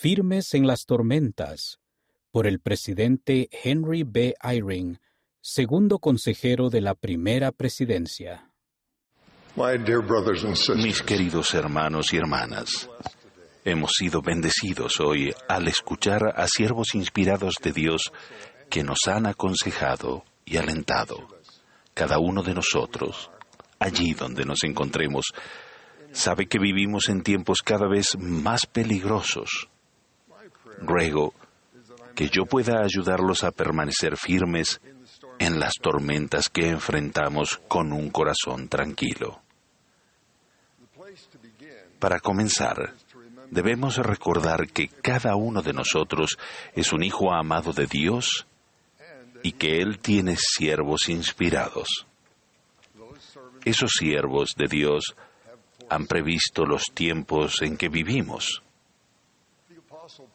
Firmes en las tormentas, por el presidente Henry B. Eyring, segundo consejero de la primera presidencia. Mis queridos hermanos y hermanas, hemos sido bendecidos hoy al escuchar a siervos inspirados de Dios que nos han aconsejado y alentado. Cada uno de nosotros, allí donde nos encontremos, sabe que vivimos en tiempos cada vez más peligrosos. Ruego que yo pueda ayudarlos a permanecer firmes en las tormentas que enfrentamos con un corazón tranquilo. Para comenzar, debemos recordar que cada uno de nosotros es un hijo amado de Dios y que Él tiene siervos inspirados. Esos siervos de Dios han previsto los tiempos en que vivimos.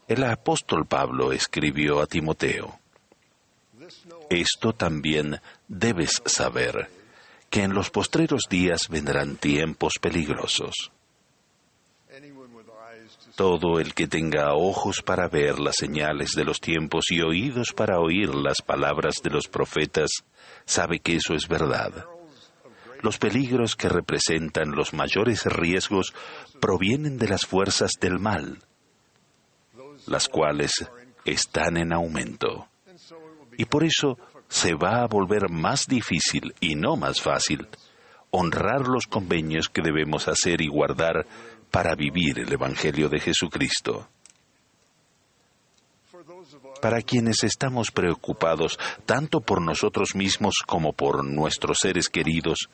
El apóstol Pablo escribió a Timoteo, Esto también debes saber, que en los postreros días vendrán tiempos peligrosos. Todo el que tenga ojos para ver las señales de los tiempos y oídos para oír las palabras de los profetas, sabe que eso es verdad. Los peligros que representan los mayores riesgos provienen de las fuerzas del mal, las cuales están en aumento. Y por eso se va a volver más difícil y no más fácil honrar los convenios que debemos hacer y guardar para vivir el Evangelio de Jesucristo. Para quienes estamos preocupados tanto por nosotros mismos como por nuestros seres queridos,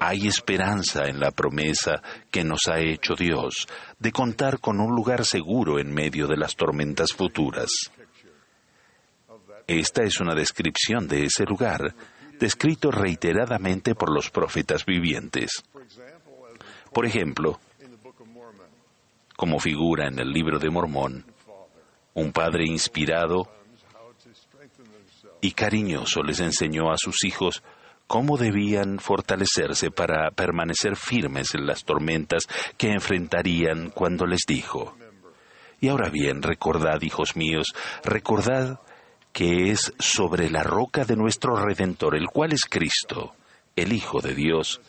hay esperanza en la promesa que nos ha hecho Dios de contar con un lugar seguro en medio de las tormentas futuras. Esta es una descripción de ese lugar, descrito reiteradamente por los profetas vivientes. Por ejemplo, como figura en el libro de Mormón, un padre inspirado y cariñoso les enseñó a sus hijos cómo debían fortalecerse para permanecer firmes en las tormentas que enfrentarían cuando les dijo, y ahora bien, recordad, hijos míos, recordad que es sobre la roca de nuestro Redentor, el cual es Cristo, el Hijo de Dios,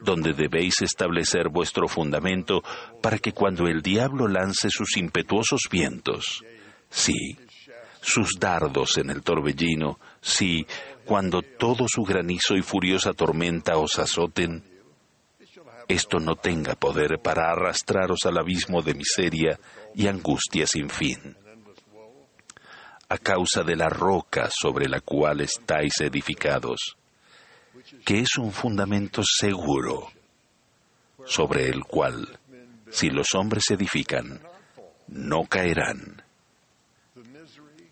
donde debéis establecer vuestro fundamento para que cuando el diablo lance sus impetuosos vientos, sí, sus dardos en el torbellino, sí, cuando todo su granizo y furiosa tormenta os azoten, esto no tenga poder para arrastraros al abismo de miseria y angustia sin fin. A causa de la roca sobre la cual estáis edificados, que es un fundamento seguro sobre el cual, si los hombres edifican, no caerán.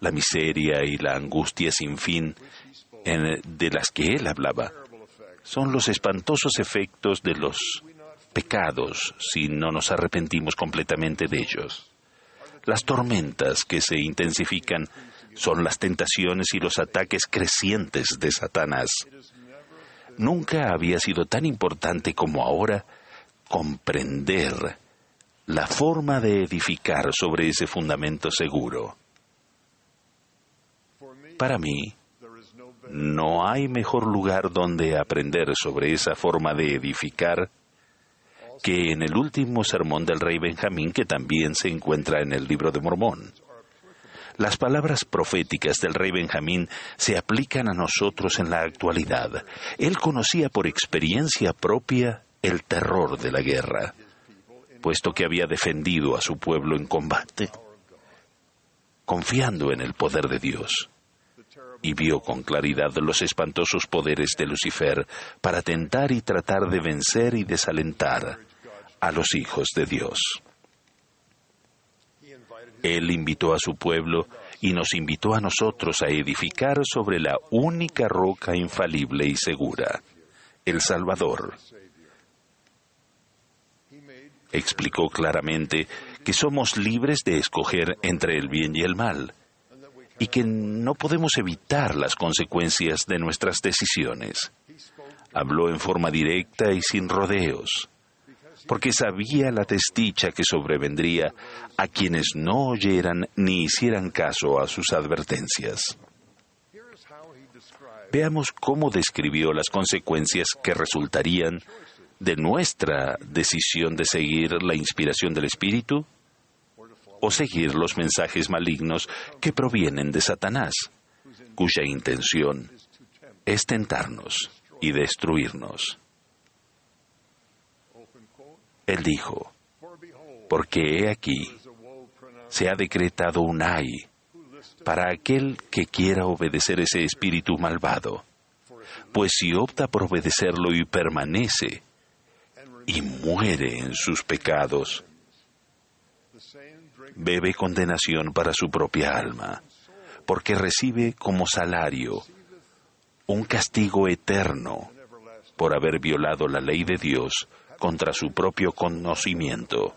La miseria y la angustia sin fin de las que él hablaba son los espantosos efectos de los pecados si no nos arrepentimos completamente de ellos. Las tormentas que se intensifican son las tentaciones y los ataques crecientes de Satanás. Nunca había sido tan importante como ahora comprender la forma de edificar sobre ese fundamento seguro. Para mí, no hay mejor lugar donde aprender sobre esa forma de edificar que en el último sermón del rey Benjamín que también se encuentra en el libro de Mormón. Las palabras proféticas del rey Benjamín se aplican a nosotros en la actualidad. Él conocía por experiencia propia el terror de la guerra, puesto que había defendido a su pueblo en combate, confiando en el poder de Dios, y vio con claridad los espantosos poderes de Lucifer para tentar y tratar de vencer y desalentar a los hijos de Dios. Él invitó a su pueblo y nos invitó a nosotros a edificar sobre la única roca infalible y segura, el Salvador. Explicó claramente que somos libres de escoger entre el bien y el mal y que no podemos evitar las consecuencias de nuestras decisiones. Habló en forma directa y sin rodeos porque sabía la desdicha que sobrevendría a quienes no oyeran ni hicieran caso a sus advertencias. Veamos cómo describió las consecuencias que resultarían de nuestra decisión de seguir la inspiración del Espíritu o seguir los mensajes malignos que provienen de Satanás, cuya intención es tentarnos y destruirnos. Él dijo, porque he aquí, se ha decretado un ay para aquel que quiera obedecer ese espíritu malvado, pues si opta por obedecerlo y permanece y muere en sus pecados, bebe condenación para su propia alma, porque recibe como salario un castigo eterno por haber violado la ley de Dios contra su propio conocimiento.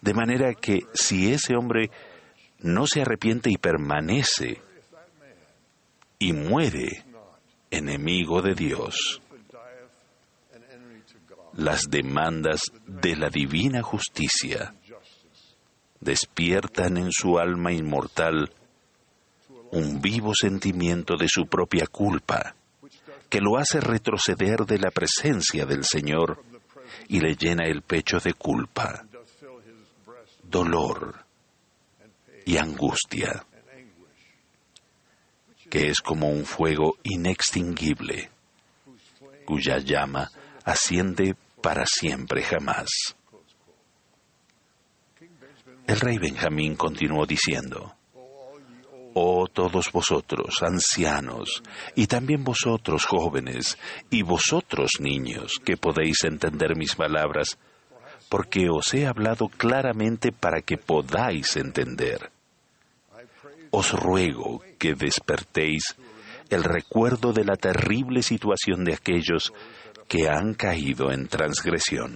De manera que si ese hombre no se arrepiente y permanece y muere enemigo de Dios, las demandas de la divina justicia despiertan en su alma inmortal un vivo sentimiento de su propia culpa, que lo hace retroceder de la presencia del Señor y le llena el pecho de culpa, dolor y angustia, que es como un fuego inextinguible, cuya llama asciende para siempre jamás. El rey Benjamín continuó diciendo, Oh todos vosotros, ancianos, y también vosotros, jóvenes, y vosotros, niños, que podéis entender mis palabras, porque os he hablado claramente para que podáis entender. Os ruego que despertéis el recuerdo de la terrible situación de aquellos que han caído en transgresión.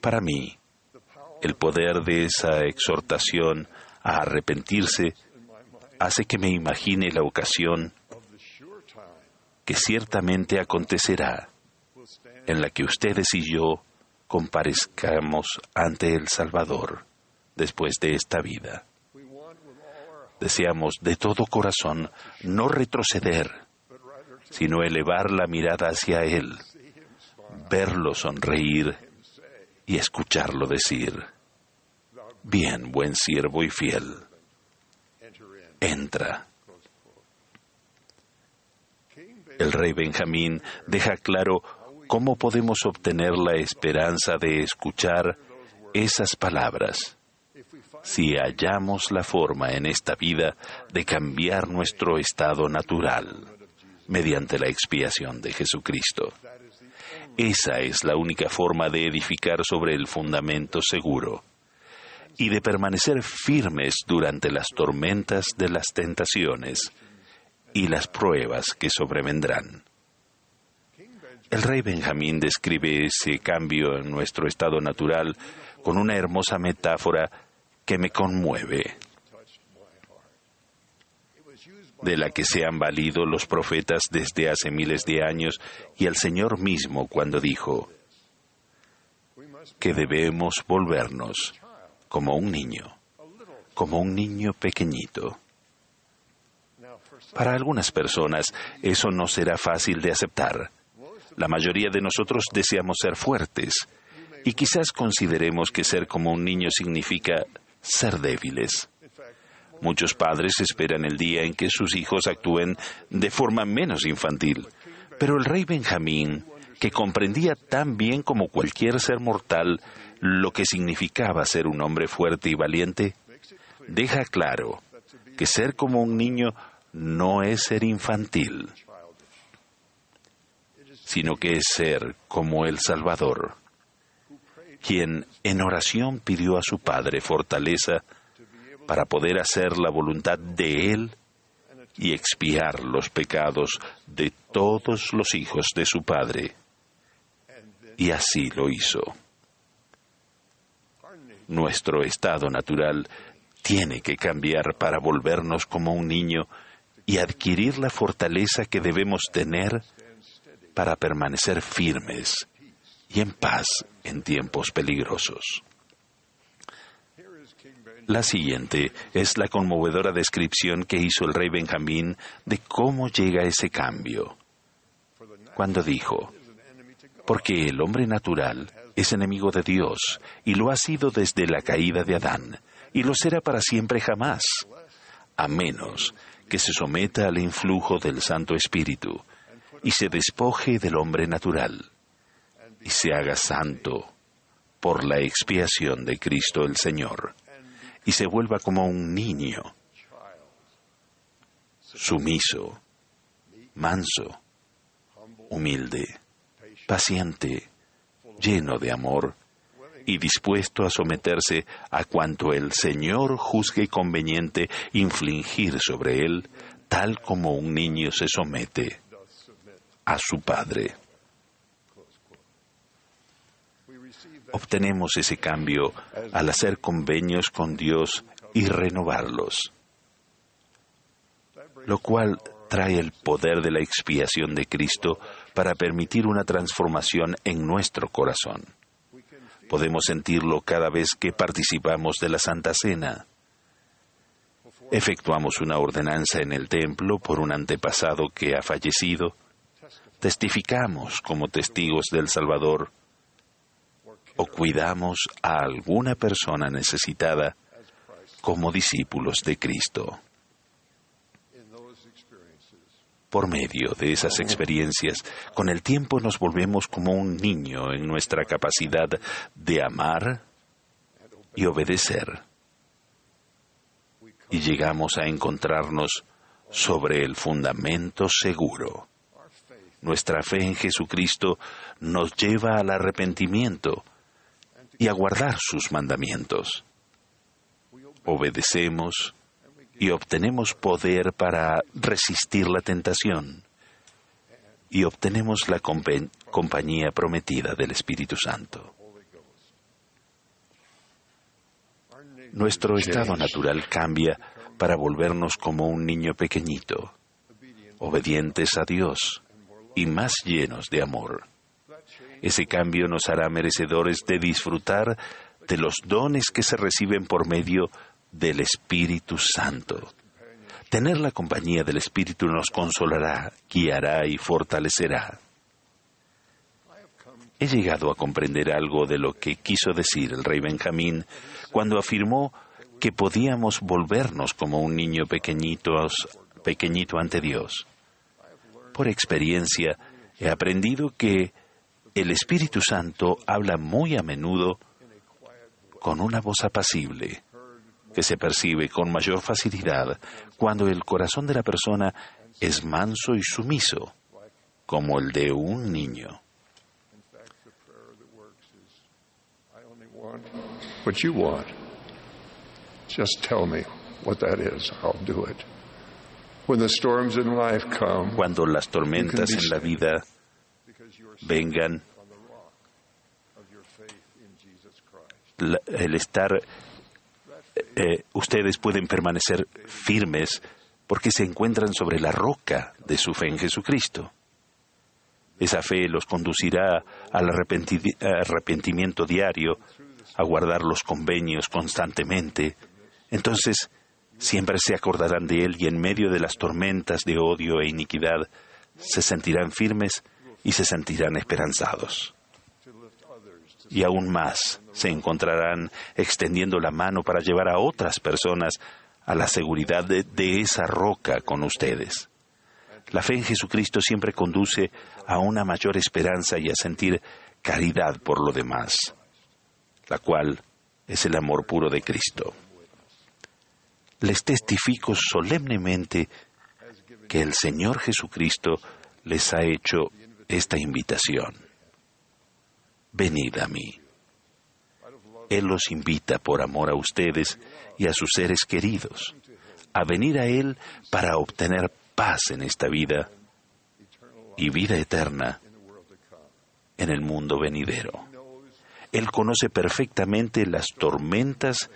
Para mí, el poder de esa exhortación a arrepentirse hace que me imagine la ocasión que ciertamente acontecerá en la que ustedes y yo comparezcamos ante el Salvador después de esta vida. Deseamos de todo corazón no retroceder, sino elevar la mirada hacia Él, verlo sonreír y escucharlo decir, Bien, buen siervo y fiel. Entra. El rey Benjamín deja claro cómo podemos obtener la esperanza de escuchar esas palabras si hallamos la forma en esta vida de cambiar nuestro estado natural mediante la expiación de Jesucristo. Esa es la única forma de edificar sobre el fundamento seguro y de permanecer firmes durante las tormentas de las tentaciones y las pruebas que sobrevendrán. El rey Benjamín describe ese cambio en nuestro estado natural con una hermosa metáfora que me conmueve, de la que se han valido los profetas desde hace miles de años y el Señor mismo cuando dijo que debemos volvernos como un niño, como un niño pequeñito. Para algunas personas eso no será fácil de aceptar. La mayoría de nosotros deseamos ser fuertes y quizás consideremos que ser como un niño significa ser débiles. Muchos padres esperan el día en que sus hijos actúen de forma menos infantil, pero el rey Benjamín, que comprendía tan bien como cualquier ser mortal lo que significaba ser un hombre fuerte y valiente, deja claro que ser como un niño no es ser infantil, sino que es ser como el Salvador, quien en oración pidió a su Padre fortaleza para poder hacer la voluntad de Él y expiar los pecados de todos los hijos de su Padre. Y así lo hizo nuestro estado natural tiene que cambiar para volvernos como un niño y adquirir la fortaleza que debemos tener para permanecer firmes y en paz en tiempos peligrosos. La siguiente es la conmovedora descripción que hizo el rey Benjamín de cómo llega ese cambio. Cuando dijo, porque el hombre natural es enemigo de Dios y lo ha sido desde la caída de Adán y lo será para siempre jamás, a menos que se someta al influjo del Santo Espíritu y se despoje del hombre natural y se haga santo por la expiación de Cristo el Señor y se vuelva como un niño, sumiso, manso, humilde, paciente, lleno de amor y dispuesto a someterse a cuanto el Señor juzgue conveniente infligir sobre él, tal como un niño se somete a su padre. Obtenemos ese cambio al hacer convenios con Dios y renovarlos, lo cual trae el poder de la expiación de Cristo para permitir una transformación en nuestro corazón. Podemos sentirlo cada vez que participamos de la Santa Cena. Efectuamos una ordenanza en el templo por un antepasado que ha fallecido. Testificamos como testigos del Salvador o cuidamos a alguna persona necesitada como discípulos de Cristo por medio de esas experiencias, con el tiempo nos volvemos como un niño en nuestra capacidad de amar y obedecer. Y llegamos a encontrarnos sobre el fundamento seguro. Nuestra fe en Jesucristo nos lleva al arrepentimiento y a guardar sus mandamientos. Obedecemos y obtenemos poder para resistir la tentación y obtenemos la compañía prometida del Espíritu Santo. Nuestro estado natural cambia para volvernos como un niño pequeñito, obedientes a Dios y más llenos de amor. Ese cambio nos hará merecedores de disfrutar de los dones que se reciben por medio de del Espíritu Santo. Tener la compañía del Espíritu nos consolará, guiará y fortalecerá. He llegado a comprender algo de lo que quiso decir el rey Benjamín cuando afirmó que podíamos volvernos como un niño pequeñito, pequeñito ante Dios. Por experiencia, he aprendido que el Espíritu Santo habla muy a menudo con una voz apacible, que se percibe con mayor facilidad cuando el corazón de la persona es manso y sumiso, como el de un niño. Cuando las tormentas en la vida vengan, el estar eh, ustedes pueden permanecer firmes porque se encuentran sobre la roca de su fe en Jesucristo. Esa fe los conducirá al arrepentimiento diario, a guardar los convenios constantemente. Entonces, siempre se acordarán de Él y en medio de las tormentas de odio e iniquidad se sentirán firmes y se sentirán esperanzados y aún más se encontrarán extendiendo la mano para llevar a otras personas a la seguridad de, esa roca con ustedes. La fe en Jesucristo siempre conduce a una mayor esperanza y a sentir caridad por lo demás, la cual es el amor puro de Cristo. Les testifico solemnemente que el Señor Jesucristo les ha hecho esta invitación venid a mí. Él los invita por amor a ustedes y a sus seres queridos, a venir a Él para obtener paz en esta vida y vida eterna en el mundo venidero. Él conoce perfectamente las tormentas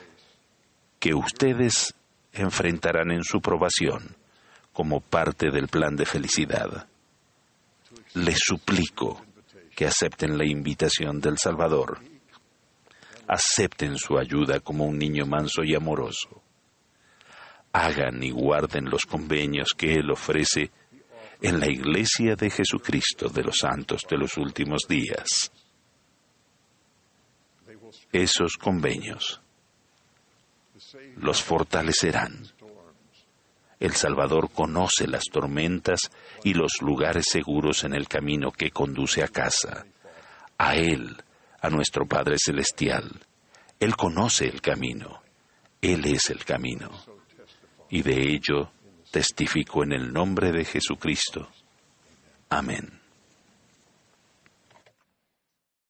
que ustedes enfrentarán en su probación como parte del plan de felicidad. Les suplico que acepten la invitación del Salvador. Acepten su ayuda como un niño manso y amoroso. Hagan y guarden los convenios que Él ofrece en la Iglesia de Jesucristo de los Santos de los últimos días. Esos convenios los fortalecerán. El Salvador conoce las tormentas y los lugares seguros en el camino que conduce a casa. A Él, a nuestro Padre Celestial. Él conoce el camino. Él es el camino. Y de ello testifico en el nombre de Jesucristo. Amén.